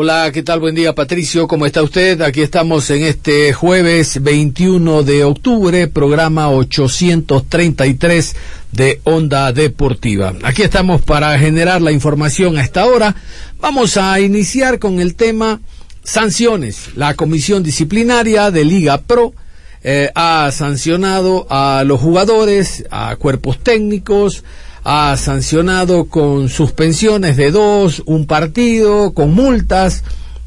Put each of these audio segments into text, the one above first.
Hola, ¿qué tal? Buen día, Patricio. ¿Cómo está usted? Aquí estamos en este jueves 21 de octubre, programa 833 de Onda Deportiva. Aquí estamos para generar la información a esta hora. Vamos a iniciar con el tema sanciones. La Comisión Disciplinaria de Liga Pro eh, ha sancionado a los jugadores, a cuerpos técnicos, ha sancionado con suspensiones de dos, un partido, con multas.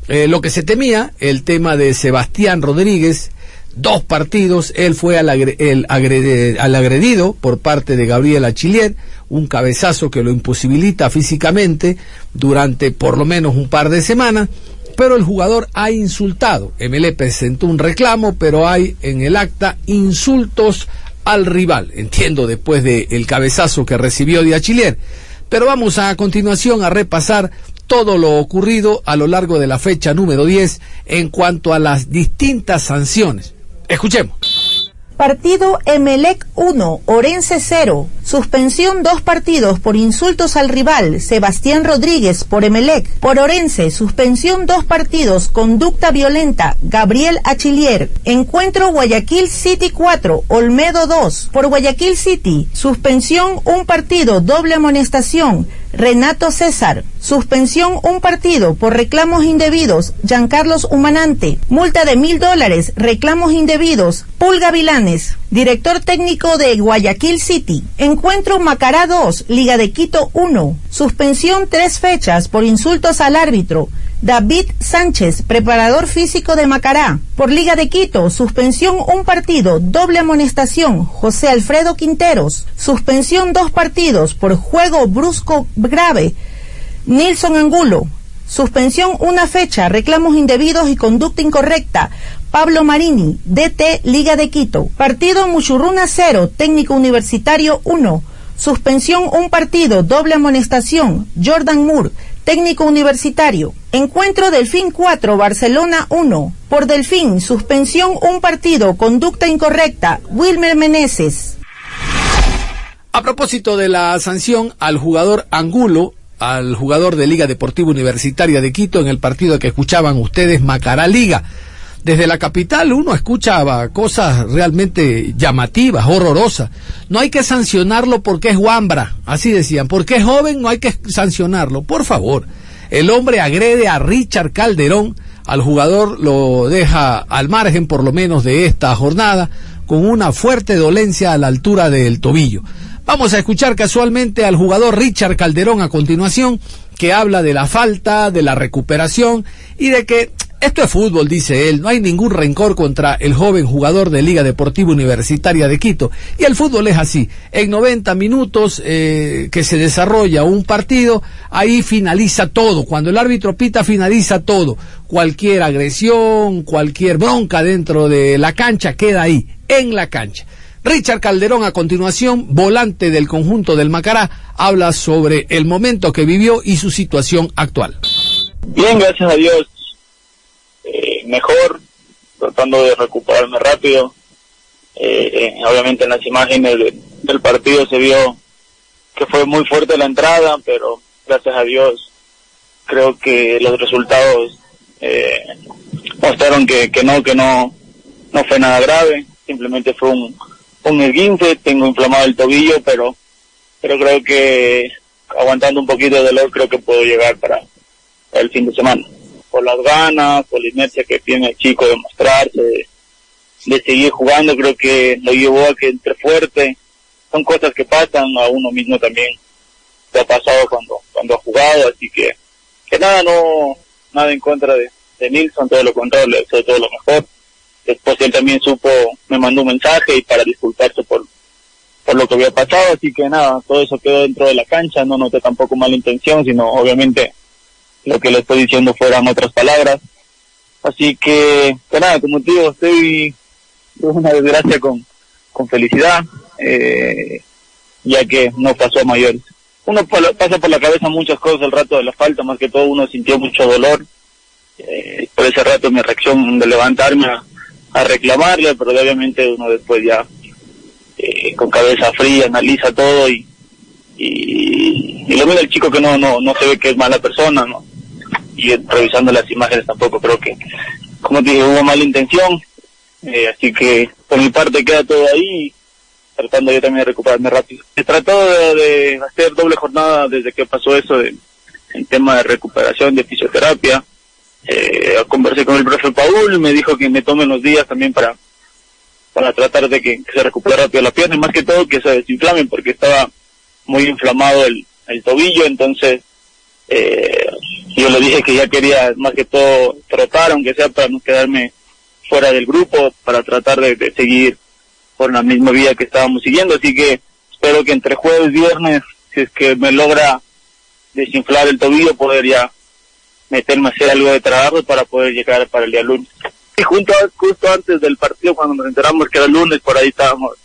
Eh, lo que se temía, el tema de Sebastián Rodríguez, dos partidos, él fue al, el al agredido por parte de Gabriel Achillier, un cabezazo que lo imposibilita físicamente durante por lo menos un par de semanas, pero el jugador ha insultado. MLE presentó un reclamo, pero hay en el acta insultos al rival, entiendo después del el cabezazo que recibió de Achillier. Pero vamos a, a continuación a repasar todo lo ocurrido a lo largo de la fecha número 10 en cuanto a las distintas sanciones. Escuchemos. Partido Emelec 1, Orense 0. Suspensión dos partidos por insultos al rival, Sebastián Rodríguez por Emelec. Por Orense, suspensión dos partidos, conducta violenta, Gabriel Achillier. Encuentro Guayaquil City 4, Olmedo 2. Por Guayaquil City, suspensión un partido, doble amonestación, Renato César. Suspensión un partido por reclamos indebidos. Giancarlos Humanante. Multa de mil dólares. Reclamos indebidos. Pulga Vilanes. Director técnico de Guayaquil City. Encuentro Macará 2. Liga de Quito 1. Suspensión tres fechas por insultos al árbitro. David Sánchez, preparador físico de Macará. Por Liga de Quito, suspensión un partido, doble amonestación, José Alfredo Quinteros. Suspensión dos partidos por juego brusco grave, Nilson Angulo. Suspensión una fecha, reclamos indebidos y conducta incorrecta, Pablo Marini, DT Liga de Quito. Partido Muchurruna 0, técnico universitario 1. Suspensión un partido, doble amonestación, Jordan Moore técnico universitario. Encuentro Delfín 4, Barcelona 1. Por Delfín, suspensión un partido, conducta incorrecta, Wilmer Meneses. A propósito de la sanción al jugador Angulo, al jugador de Liga Deportiva Universitaria de Quito en el partido que escuchaban ustedes, Macará Liga. Desde la capital uno escuchaba cosas realmente llamativas, horrorosas. No hay que sancionarlo porque es guambra, así decían. Porque es joven no hay que sancionarlo. Por favor, el hombre agrede a Richard Calderón, al jugador lo deja al margen por lo menos de esta jornada, con una fuerte dolencia a la altura del tobillo. Vamos a escuchar casualmente al jugador Richard Calderón a continuación, que habla de la falta, de la recuperación y de que esto es fútbol, dice él. No hay ningún rencor contra el joven jugador de Liga Deportiva Universitaria de Quito. Y el fútbol es así. En 90 minutos eh, que se desarrolla un partido, ahí finaliza todo. Cuando el árbitro pita, finaliza todo. Cualquier agresión, cualquier bronca dentro de la cancha queda ahí, en la cancha. Richard Calderón, a continuación, volante del conjunto del Macará, habla sobre el momento que vivió y su situación actual. Bien, gracias a Dios mejor, tratando de recuperarme rápido. Eh, obviamente en las imágenes de, del partido se vio que fue muy fuerte la entrada, pero gracias a Dios creo que los resultados eh, mostraron que, que no, que no, no fue nada grave, simplemente fue un, un esguince, tengo inflamado el tobillo, pero, pero creo que aguantando un poquito de dolor creo que puedo llegar para el fin de semana por las ganas, por la inercia que tiene el chico de mostrarse, de, seguir jugando, creo que lo llevó a que entre fuerte. Son cosas que pasan, a uno mismo también se ha pasado cuando, cuando ha jugado, así que, que nada, no, nada en contra de, de Nilsson, todo lo contrario, le deseo todo lo mejor. Después él también supo, me mandó un mensaje y para disculparse por, por lo que había pasado, así que nada, todo eso quedó dentro de la cancha, no noté tampoco mala intención, sino obviamente lo que le estoy diciendo fueran otras palabras. Así que, que nada, como te digo, estoy una desgracia con, con felicidad, eh, ya que no pasó a mayores. Uno pasa por la cabeza muchas cosas el rato de la falta, más que todo uno sintió mucho dolor. Eh, por ese rato mi reacción de levantarme a, reclamarle, pero obviamente uno después ya eh, con cabeza fría analiza todo y, y, y, lo mira el chico que no, no, no se ve que es mala persona, ¿no? Y revisando las imágenes tampoco creo que, como te dije, hubo mala intención, eh, así que por mi parte queda todo ahí, tratando yo también de recuperarme rápido. He tratado de, hacer doble jornada desde que pasó eso de, en tema de recuperación de fisioterapia. Eh, conversé con el profe Paul, me dijo que me tomen los días también para para tratar de que, se recupere rápido la pierna y más que todo que se desinflame porque estaba muy inflamado el, el tobillo, entonces eh, yo le dije que ya quería más que todo tratar, aunque sea para no quedarme fuera del grupo para tratar de, seguir por la misma vía que estábamos siguiendo. Así que espero que entre jueves y viernes, si es que me logra desinflar el tobillo, poder ya meterme a hacer algo de trabajo para poder llegar para el día lunes. Y junto justo antes del partido, cuando nos enteramos que era lunes, por ahí estábamos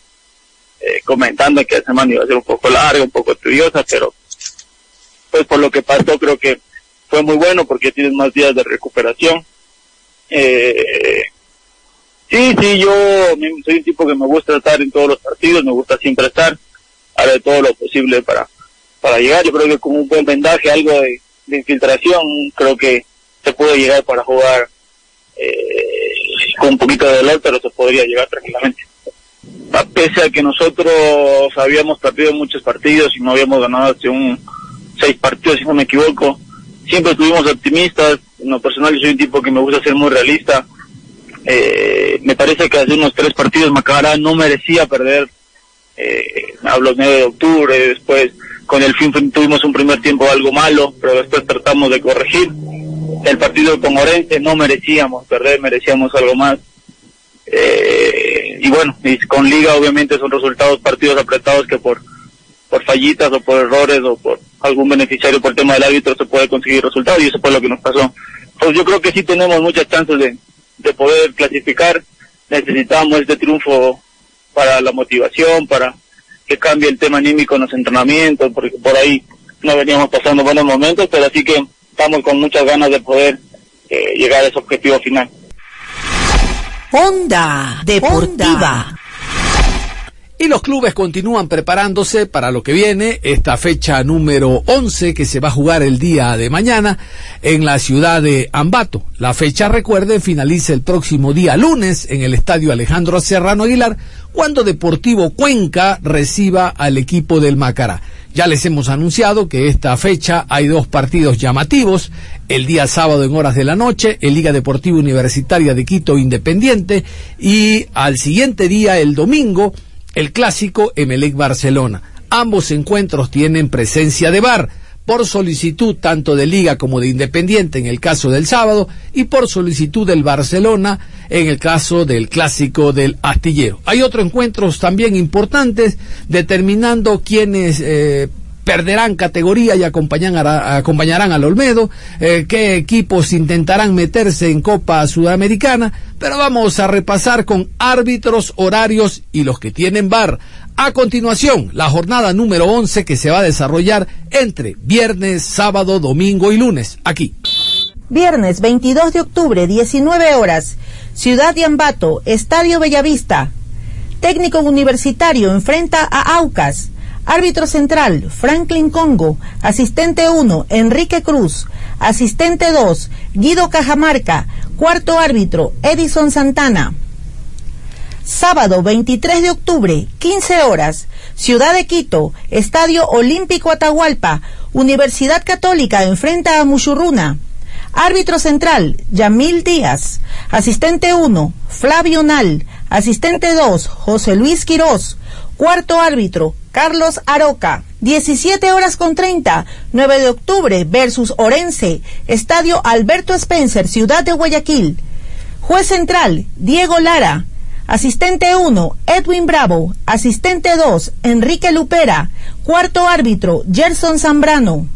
eh, comentando que la semana iba a ser un poco larga, un poco tediosa, pero por lo que pasó creo que fue muy bueno porque tienes más días de recuperación. Eh, Sí, sí, yo soy un tipo que me gusta estar en todos los partidos, me gusta siempre estar, haré todo lo posible para, para llegar. Yo creo que con un buen vendaje, algo de, infiltración, creo que se puede llegar para jugar eh, con un poquito de dolor, pero se podría llegar tranquilamente. Pese a que nosotros habíamos perdido muchos partidos y no habíamos ganado hace un seis partidos, si no me equivoco, siempre estuvimos optimistas. En lo personal, soy un tipo que me gusta ser muy realista eh, me parece que hace unos tres partidos Macará no merecía perder. Eh, hablo 9 de octubre, después con el fin tuvimos un primer tiempo algo malo, pero después tratamos de corregir. El partido con Orense no merecíamos perder, merecíamos algo más. Eh, y bueno, con Liga obviamente son resultados partidos apretados que por por fallitas o por errores o por algún beneficiario por el tema del árbitro se puede conseguir resultados y eso fue lo que nos pasó. Pues yo creo que sí tenemos muchas chances de, de poder clasificar, necesitamos este triunfo para la motivación, para que cambie el tema anímico en los entrenamientos, porque por ahí no veníamos pasando buenos momentos, pero así que estamos con muchas ganas de poder eh, llegar a ese objetivo final. Onda Deportiva. Y los clubes continúan preparándose para lo que viene, esta fecha número 11 que se va a jugar el día de mañana en la ciudad de Ambato. La fecha, recuerden, finaliza el próximo día lunes en el estadio Alejandro Serrano Aguilar, cuando Deportivo Cuenca reciba al equipo del Macará. Ya les hemos anunciado que esta fecha hay dos partidos llamativos. El día sábado en horas de la noche, el Liga Deportiva Universitaria de Quito Independiente y al siguiente día, el domingo, el clásico Emelec Barcelona. Ambos encuentros tienen presencia de VAR por solicitud tanto de Liga como de Independiente en el caso del sábado y por solicitud del Barcelona en el caso del clásico del astillero. Hay otros encuentros también importantes determinando quiénes eh, perderán categoría y acompañarán, al Olmedo, eh, qué equipos intentarán meterse en Copa Sudamericana, pero vamos a repasar con árbitros, horarios y los que tienen bar. A continuación, la jornada número 11 que se va a desarrollar entre viernes, sábado, domingo y lunes, aquí. Viernes 22 de octubre, 19 horas, Ciudad de Ambato, Estadio Bellavista. Técnico universitario enfrenta a Aucas. Árbitro central, Franklin Congo. Asistente 1, Enrique Cruz. Asistente 2, Guido Cajamarca. Cuarto árbitro, Edison Santana. Sábado 23 de octubre, 15 horas, Ciudad de Quito, Estadio Olímpico Atahualpa, Universidad Católica enfrenta a Muchurruna. Árbitro central, Yamil Díaz. Asistente 1, Flavio Nal. Asistente 2, José Luis Quirós. Cuarto árbitro, Carlos Aroca. 17 horas con 30, 9 de octubre versus Orense, Estadio Alberto Spencer, Ciudad de Guayaquil. Juez central, Diego Lara. Asistente 1, Edwin Bravo. Asistente 2, Enrique Lupera. Cuarto árbitro, Gerson Zambrano.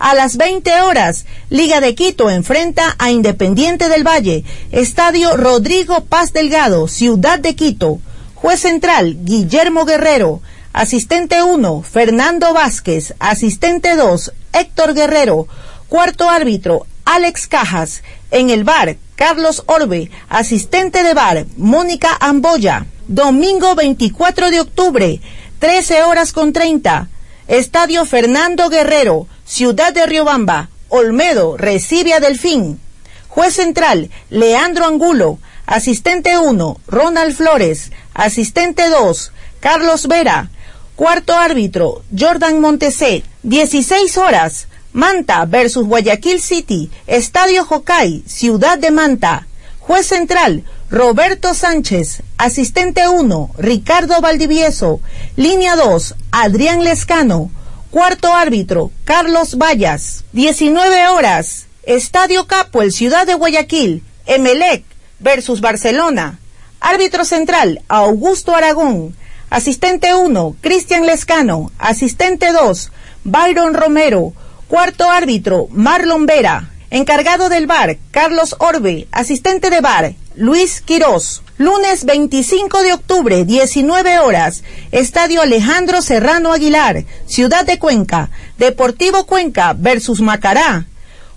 A las 20 horas, Liga de Quito enfrenta a Independiente del Valle, Estadio Rodrigo Paz Delgado, Ciudad de Quito. Juez central, Guillermo Guerrero. Asistente 1, Fernando Vázquez. Asistente 2, Héctor Guerrero. Cuarto árbitro, Alex Cajas. En el bar, Carlos Orbe. Asistente de bar, Mónica Amboya. Domingo 24 de octubre, 13 horas con 30. Estadio Fernando Guerrero, Ciudad de Riobamba. Olmedo recibe a Delfín. Juez central, Leandro Angulo. Asistente 1, Ronald Flores. Asistente 2, Carlos Vera. Cuarto árbitro, Jordan Montesé. 16 horas. Manta versus Guayaquil City. Estadio Jocay, Ciudad de Manta. Juez central, Roberto Sánchez. Asistente 1, Ricardo Valdivieso. Línea 2, Adrián Lescano. Cuarto árbitro, Carlos Vallas. 19 horas. Estadio Capo, el Ciudad de Guayaquil. Emelec versus Barcelona. Árbitro central, Augusto Aragón. Asistente 1, Cristian Lescano. Asistente 2, Byron Romero. Cuarto árbitro, Marlon Vera. Encargado del bar, Carlos Orbe. Asistente de bar, Luis Quirós. Lunes 25 de octubre, 19 horas. Estadio Alejandro Serrano Aguilar, Ciudad de Cuenca. Deportivo Cuenca versus Macará.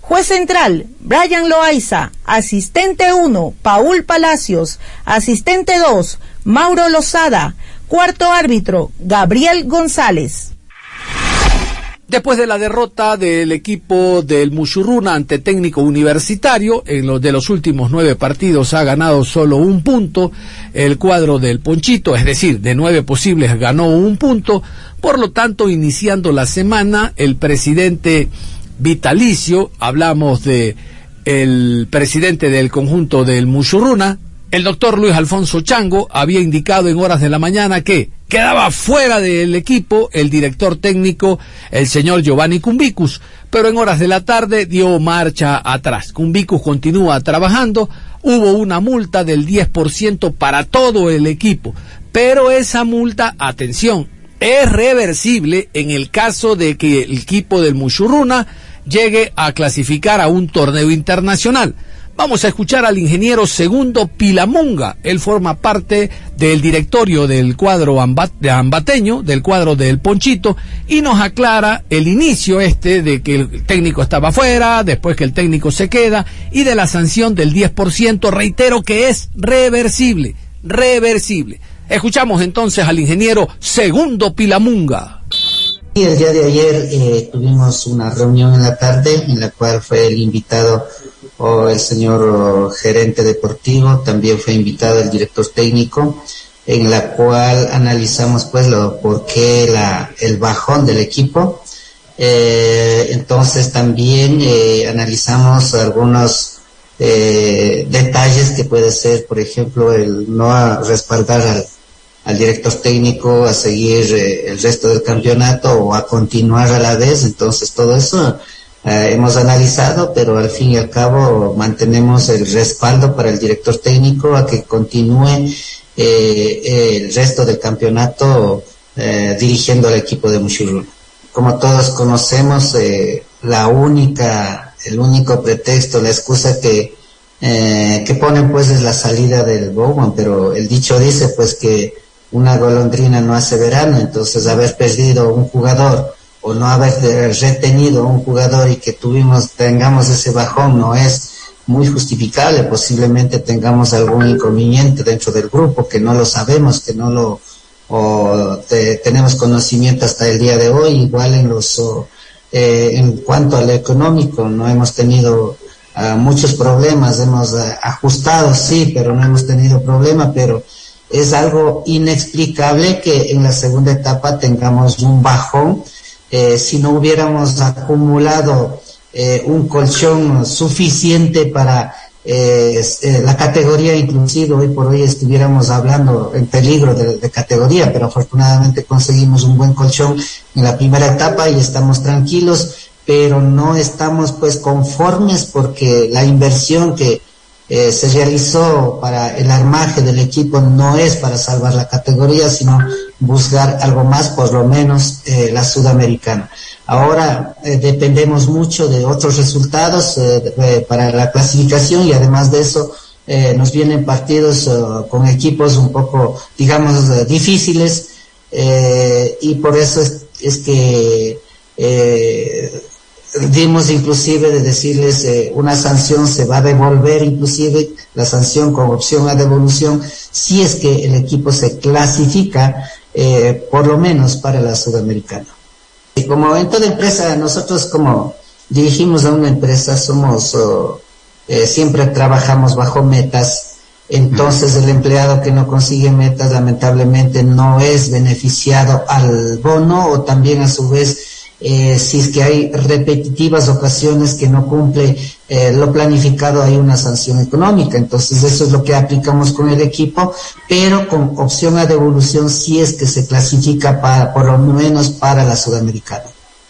Juez central, Brian Loaiza. Asistente 1, Paul Palacios. Asistente 2, Mauro Lozada. Cuarto árbitro, Gabriel González. Después de la derrota del equipo del Mushurruna ante técnico universitario, en los de los últimos nueve partidos ha ganado solo un punto. El cuadro del Ponchito, es decir, de nueve posibles ganó un punto. Por lo tanto, iniciando la semana, el presidente vitalicio, hablamos de el presidente del conjunto del Mushurruna, el doctor Luis Alfonso Chango había indicado en horas de la mañana que quedaba fuera del equipo el director técnico, el señor Giovanni Cumbicus, pero en horas de la tarde dio marcha atrás. Cumbicus continúa trabajando, hubo una multa del 10% para todo el equipo, pero esa multa, atención, es reversible en el caso de que el equipo del Mushurruna llegue a clasificar a un torneo internacional. Vamos a escuchar al ingeniero Segundo Pilamunga. Él forma parte del directorio del cuadro ambateño, del cuadro del Ponchito, y nos aclara el inicio este de que el técnico estaba fuera, después que el técnico se queda, y de la sanción del 10%, reitero que es reversible, reversible. Escuchamos entonces al ingeniero Segundo Pilamunga. Y el día de ayer eh, tuvimos una reunión en la tarde en la cual fue el invitado o el señor gerente deportivo, también fue invitado el director técnico, en la cual analizamos pues lo por qué la, el bajón del equipo. Eh, entonces también eh, analizamos algunos eh, detalles que puede ser, por ejemplo, el no respaldar al, al director técnico a seguir eh, el resto del campeonato o a continuar a la vez. Entonces todo eso eh, hemos analizado, pero al fin y al cabo mantenemos el respaldo para el director técnico a que continúe eh, el resto del campeonato dirigiendo al equipo de Mushuruna. Como todos conocemos, la única, el único pretexto, la excusa que que ponen pues es la salida del Bowman, pero el dicho dice pues que una golondrina no hace verano, entonces haber perdido un jugador o no haber retenido un jugador y que tuvimos, tengamos ese bajón no es muy justificable, posiblemente tengamos algún inconveniente dentro del grupo que no lo sabemos, que no lo o tenemos conocimiento hasta el día de hoy, igual en los eh, en cuanto al económico no hemos tenido uh, muchos problemas, hemos uh, ajustado sí, pero no hemos tenido problema, pero es algo inexplicable que en la segunda etapa tengamos un bajón. Eh, si no hubiéramos acumulado eh, un colchón suficiente para eh, eh, la categoría inclusive hoy por hoy estuviéramos hablando en peligro de, de, categoría, pero afortunadamente conseguimos un buen colchón en la primera etapa y estamos tranquilos, pero no estamos pues conformes porque la inversión que eh, se realizó para el armaje del equipo no es para salvar la categoría, sino buscar algo más, por lo menos eh, la sudamericana. Ahora eh, dependemos mucho de otros resultados para la clasificación y además de eso nos vienen partidos con equipos un poco, digamos, difíciles y por eso es, es que dimos inclusive de decirles una sanción se va a devolver inclusive la sanción con opción a devolución si es que el equipo se clasifica por lo menos para la sudamericana. Como en toda empresa, nosotros como dirigimos a una empresa, somos, oh, eh, siempre trabajamos bajo metas, entonces el empleado que no consigue metas lamentablemente no es beneficiado al bono o también a su vez eh, si es que hay repetitivas ocasiones que no cumple eh, lo planificado hay una sanción económica. Entonces eso es lo que aplicamos con el equipo, pero con opción a devolución si es que se clasifica para, por lo menos para la sudamericana.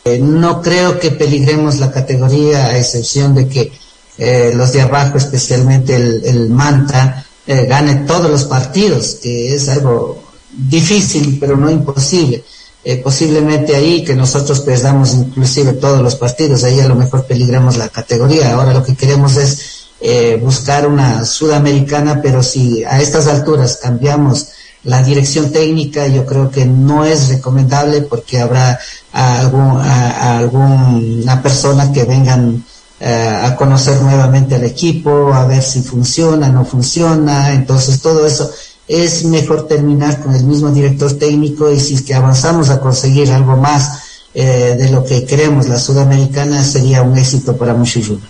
Eh, no creo que peligremos la categoría a excepción de que eh, los de abajo, especialmente el, Manta, gane todos los partidos, que es algo difícil pero no imposible eh, posiblemente ahí que nosotros perdamos inclusive todos los partidos, ahí a lo mejor peligramos la categoría. Ahora lo que queremos es eh, buscar una sudamericana, pero si a estas alturas cambiamos la dirección técnica, yo creo que no es recomendable porque habrá algún, a, alguna persona que vengan eh, a conocer nuevamente al equipo, a ver si funciona, no funciona, entonces todo eso es mejor terminar con el mismo director técnico y si es que avanzamos a conseguir algo más eh, de lo que queremos la sudamericana sería un éxito para Mushiruna.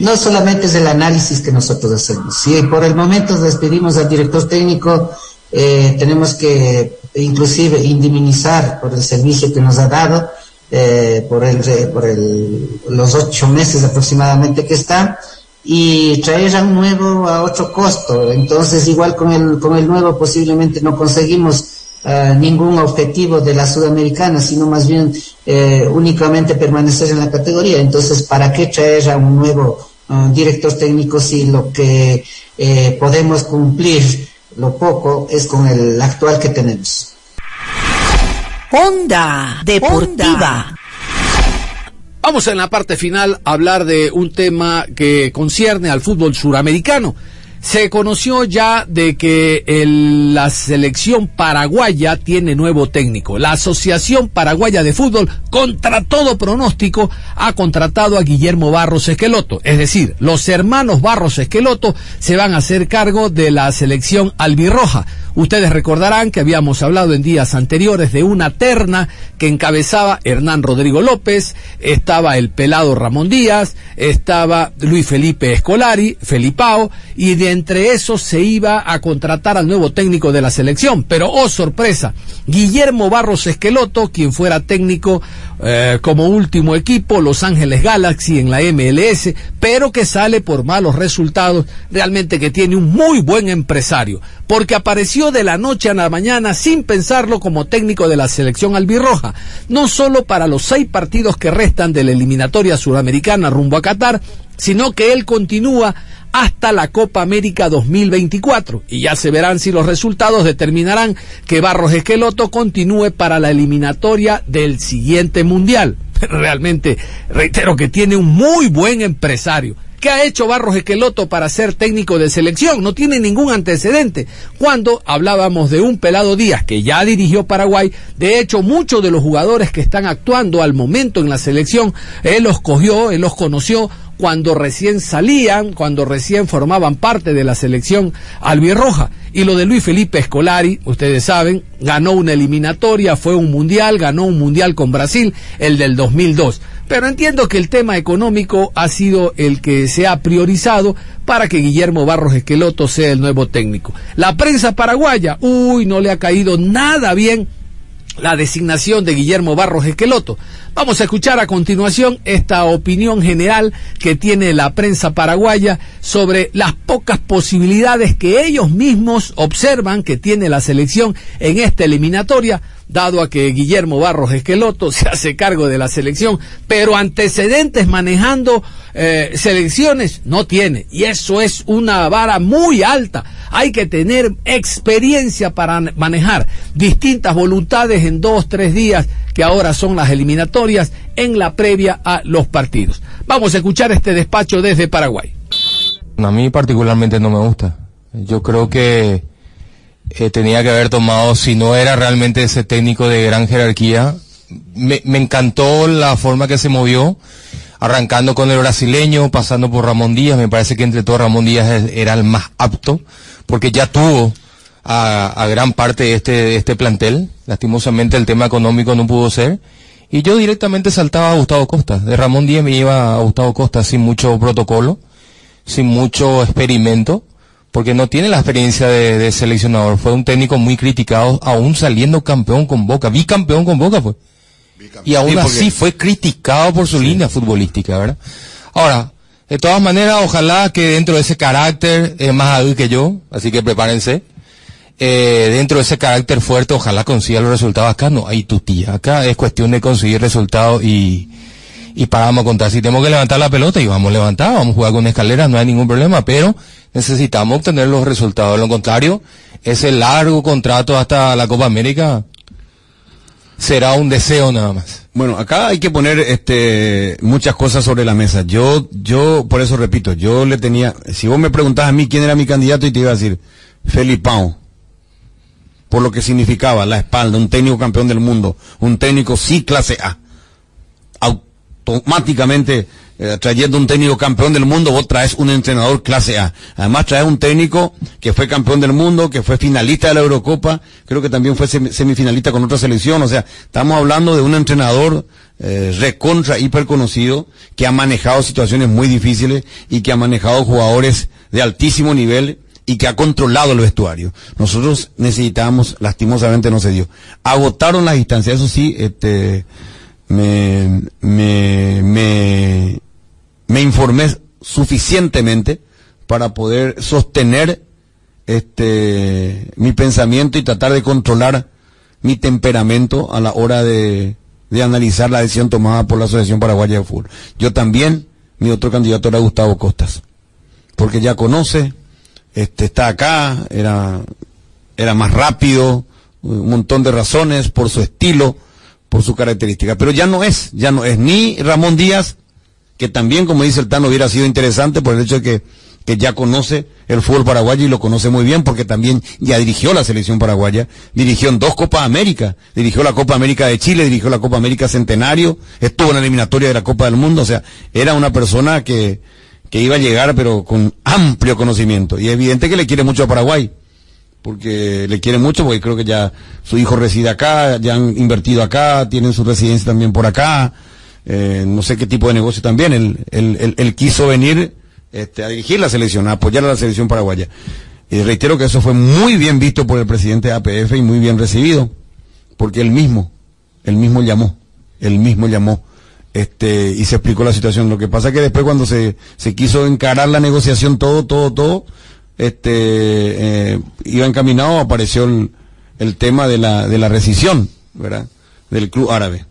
No solamente es el análisis que nosotros hacemos. Si por el momento despedimos al director técnico, eh, tenemos que inclusive indemnizar por el servicio que nos ha dado, eh, por, el, por el, los ocho meses aproximadamente que está, y traer a un nuevo a otro costo. Entonces, igual con el, con el nuevo posiblemente no conseguimos uh, ningún objetivo de la sudamericana, sino más bien eh, únicamente permanecer en la categoría. Entonces, ¿para qué traer a un nuevo uh, director técnico si lo que eh, podemos cumplir, lo poco, es con el actual que tenemos? Onda Deportiva. Vamos en la parte final a hablar de un tema que concierne al fútbol suramericano. Se conoció ya de que la selección paraguaya tiene nuevo técnico. La Asociación Paraguaya de Fútbol, contra todo pronóstico, ha contratado a Guillermo Barros Esqueloto. Es decir, los hermanos Barros Esqueloto se van a hacer cargo de la selección albirroja. Ustedes recordarán que habíamos hablado en días anteriores de una terna que encabezaba Hernán Rodrigo López, estaba el pelado Ramón Díaz, estaba Luis Felipe Escolari, Felipao, y de entre esos se iba a contratar al nuevo técnico de la selección. Pero, oh sorpresa, Guillermo Barros Esqueloto, quien fuera técnico eh, como último equipo, Los Ángeles Galaxy en la MLS, pero que sale por malos resultados, realmente que tiene un muy buen empresario, porque apareció de la noche a la mañana sin pensarlo como técnico de la selección albirroja, no solo para los seis partidos que restan de la eliminatoria sudamericana rumbo a Qatar, sino que él continúa hasta la Copa América 2024 y ya se verán si los resultados determinarán que Barros Esqueloto continúe para la eliminatoria del siguiente mundial. Realmente, reitero que tiene un muy buen empresario. ¿Qué ha hecho Barros Esqueloto para ser técnico de selección? No tiene ningún antecedente. Cuando hablábamos de un pelado Díaz que ya dirigió Paraguay, de hecho muchos de los jugadores que están actuando al momento en la selección, él los cogió, él los conoció cuando recién salían, cuando recién formaban parte de la selección albirroja. Y lo de Luis Felipe Escolari, ustedes saben, ganó una eliminatoria, fue un mundial, ganó un mundial con Brasil, el del 2002. Pero entiendo que el tema económico ha sido el que se ha priorizado para que Guillermo Barros Esqueloto sea el nuevo técnico. La prensa paraguaya, uy, no le ha caído nada bien la designación de Guillermo Barros Esqueloto. Vamos a escuchar a continuación esta opinión general que tiene la prensa paraguaya sobre las pocas posibilidades que ellos mismos observan que tiene la selección en esta eliminatoria dado a que Guillermo Barros Esqueloto se hace cargo de la selección, pero antecedentes manejando eh, selecciones no tiene. Y eso es una vara muy alta. Hay que tener experiencia para manejar distintas voluntades en dos, tres días, que ahora son las eliminatorias, en la previa a los partidos. Vamos a escuchar este despacho desde Paraguay. A mí particularmente no me gusta. Yo creo que eh, tenía que haber tomado, si no era realmente ese técnico de gran jerarquía. Me, encantó la forma que se movió, arrancando con el brasileño, pasando por Ramón Díaz. Me parece que entre todos Ramón Díaz era el más apto, porque ya tuvo a, gran parte de este, de este plantel. Lastimosamente el tema económico no pudo ser. Y yo directamente saltaba a Gustavo Costa. De Ramón Díaz me iba a Gustavo Costa sin mucho protocolo, sin mucho experimento porque no tiene la experiencia de, seleccionador. Fue un técnico muy criticado, aún saliendo campeón con Boca, bicampeón con Boca fue. Y aún así fue criticado por su línea futbolística, ¿verdad? Ahora, de todas maneras, ojalá que dentro de ese carácter, es más adulto que yo, así que prepárense. Eh, dentro de ese carácter fuerte, ojalá consiga los resultados acá. No, hay tu tía. Acá es cuestión de conseguir resultados y, y paramos a contar. Si tenemos que levantar la pelota, y vamos a levantar, vamos a jugar con escaleras, no hay ningún problema, pero necesitamos obtener los resultados. Lo contrario, ese largo contrato hasta la Copa América será un deseo nada más. Bueno, acá hay que poner este muchas cosas sobre la mesa. Yo, yo, por eso repito, yo le tenía, si vos me preguntas a mí quién era mi candidato y te iba a decir, Felipao, por lo que significaba la espalda, un técnico campeón del mundo, un técnico sí clase A automáticamente eh, trayendo un técnico campeón del mundo, vos traes un entrenador clase A. Además traes un técnico que fue campeón del mundo, que fue finalista de la Eurocopa, creo que también fue semifinalista con otra selección. O sea, estamos hablando de un entrenador eh, recontra, hiper conocido, que ha manejado situaciones muy difíciles y que ha manejado jugadores de altísimo nivel y que ha controlado el vestuario. Nosotros necesitábamos, lastimosamente no se dio. Agotaron las instancias, eso sí, este, me, me informé suficientemente para poder sostener este mi pensamiento y tratar de controlar mi temperamento a la hora de, de analizar la decisión tomada por la Asociación Paraguaya de Fútbol. Yo también, mi otro candidato era Gustavo Costas, porque ya conoce, este está acá, era, era más rápido, un montón de razones por su estilo, por su característica. Pero ya no es, ya no es ni Ramón Díaz, que también, como dice el Tano, hubiera sido interesante por el hecho de que, que ya conoce el fútbol paraguayo y lo conoce muy bien porque también ya dirigió la selección paraguaya, dirigió en dos Copas América, dirigió la Copa América de Chile, dirigió la Copa América Centenario, estuvo en la eliminatoria de la Copa del Mundo, o sea, era una persona que, que iba a llegar pero con amplio conocimiento y es evidente que le quiere mucho a Paraguay porque le quiere mucho, porque creo que ya su hijo reside acá, ya han invertido acá, tienen su residencia también por acá, eh, no sé qué tipo de negocio también. Él, quiso venir este, a dirigir la selección, a apoyar a la selección paraguaya. Y reitero que eso fue muy bien visto por el presidente de APF y muy bien recibido, porque él mismo, él mismo llamó, él mismo llamó este y se explicó la situación. Lo que pasa es que después cuando se, se quiso encarar la negociación todo, todo, todo, este, eh, iba encaminado, apareció el, el, tema de la, de la rescisión, ¿verdad? Del club árabe.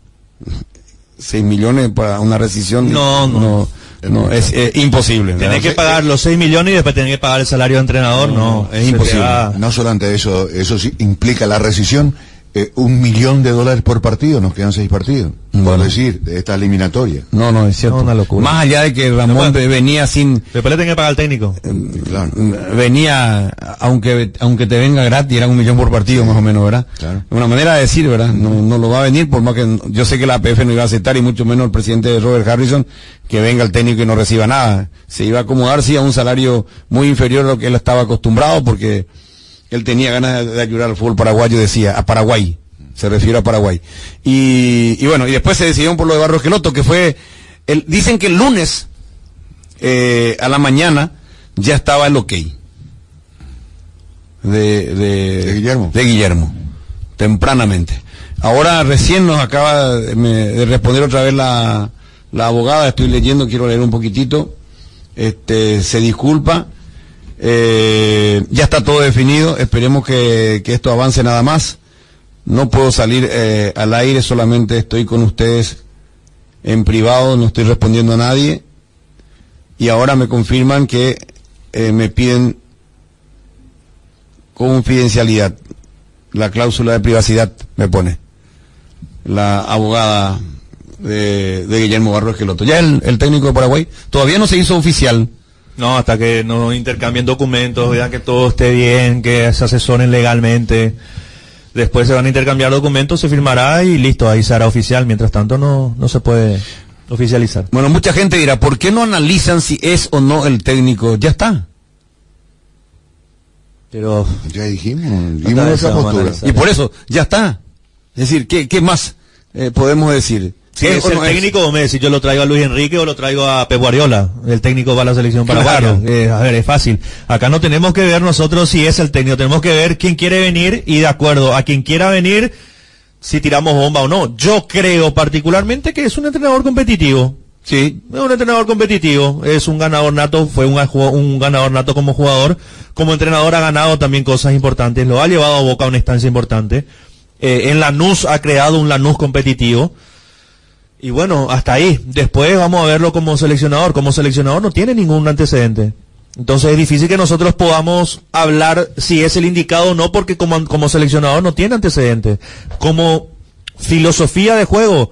seis millones para una rescisión. No, no. no, es imposible. Tener que pagar los 6 millones y después tener que pagar el salario de entrenador, no, es imposible. No solamente eso, eso sí implica la rescisión eh, un millón de dólares por partido, nos quedan seis partidos. Por decir, de esta eliminatoria. No, no, es cierto. una locura. Más allá de que Ramón venía sin. Después le tenía que pagar al técnico. Eh, claro. Venía, aunque, aunque te venga gratis, era un millón por partido más o menos, ¿verdad? Claro. Una manera de decir, ¿verdad? No, no lo va a venir, por más que yo sé que la APF no iba a aceptar, y mucho menos el presidente Robert Harrison, que venga el técnico y no reciba nada. Se iba a acomodar, sí, a un salario muy inferior a lo que él estaba acostumbrado, porque él tenía ganas de, ayudar al fútbol paraguayo, decía, a Paraguay, se refiere a Paraguay. Y, bueno, y después se decidió por lo de Barros Geloto, que fue, el, dicen que el lunes eh, a la mañana ya estaba el ok. De, de, Guillermo. De Guillermo, tempranamente. Ahora recién nos acaba de, me- de responder otra vez la, la abogada, estoy leyendo, quiero leer un poquitito. Este, se disculpa. Eh, ya está todo definido, esperemos que, que esto avance nada más. No puedo salir eh, al aire, solamente estoy con ustedes en privado, no estoy respondiendo a nadie. Y ahora me confirman que eh, me piden confidencialidad. La cláusula de privacidad me pone la abogada de, Guillermo Barro Esqueloto. Ya el, el técnico de Paraguay todavía no se hizo oficial. No, hasta que no intercambien documentos, vean que todo esté bien, que se asesoren legalmente. Después se van a intercambiar documentos, se firmará y listo, ahí se hará oficial. Mientras tanto no, no se puede oficializar. Bueno, mucha gente dirá, ¿por qué no analizan si es o no el técnico? Ya está. Pero Ya dijimos, Otra dimos vez nuestra vamos a postura. Y por eso, ya está. Es decir, ¿qué, qué más eh, podemos decir? Si ¿Es el no es? técnico o Messi, yo lo traigo a Luis Enrique o lo traigo a Pep Guardiola, el técnico para la selección paraguaya. Claro. Eh, a ver, es fácil. Acá no tenemos que ver nosotros si es el técnico, tenemos que ver quién quiere venir y de acuerdo a quien quiera venir, si tiramos bomba o no. Yo creo particularmente que es un entrenador competitivo. Sí, Es un entrenador competitivo, es un ganador nato, fue un, un ganador nato como jugador, como entrenador ha ganado también cosas importantes, lo ha llevado a Boca a una instancia importante. Eh, en Lanús ha creado un Lanús competitivo. Y bueno, hasta ahí. Después vamos a verlo como seleccionador. Como seleccionador no tiene ningún antecedente. Entonces es difícil que nosotros podamos hablar si es el indicado o no, porque como, como seleccionador no tiene antecedentes. Como filosofía de juego,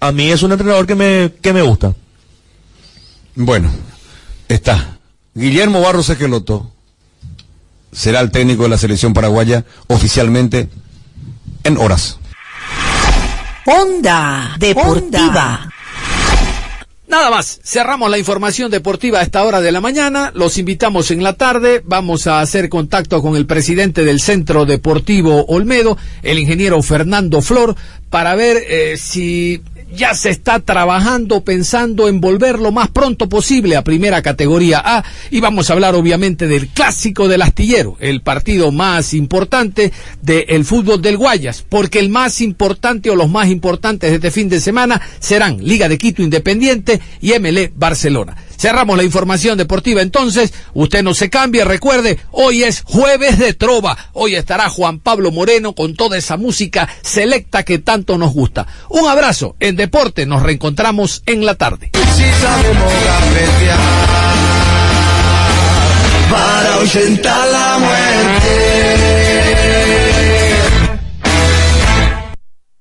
a mí es un entrenador que me, que me gusta. bueno, está. Guillermo Barros Esqueloto será el técnico de la selección paraguaya oficialmente en horas. Onda Deportiva. Nada más, cerramos la información deportiva a esta hora de la mañana, los invitamos en la tarde, vamos a hacer contacto con el presidente del Centro Deportivo Olmedo, el ingeniero Fernando Flor, para ver eh, si ya se está trabajando, pensando en volver lo más pronto posible a primera categoría A y vamos a hablar obviamente del clásico del astillero, el partido más importante del fútbol del Guayas, porque el más importante o los más importantes de este fin de semana serán Liga de Quito Independiente y MLE Barcelona. Cerramos la información deportiva entonces, usted no se cambie, recuerde, hoy es jueves de trova, hoy estará Juan Pablo Moreno con toda esa música selecta que tanto nos gusta. Un abrazo, deporte nos reencontramos en la tarde.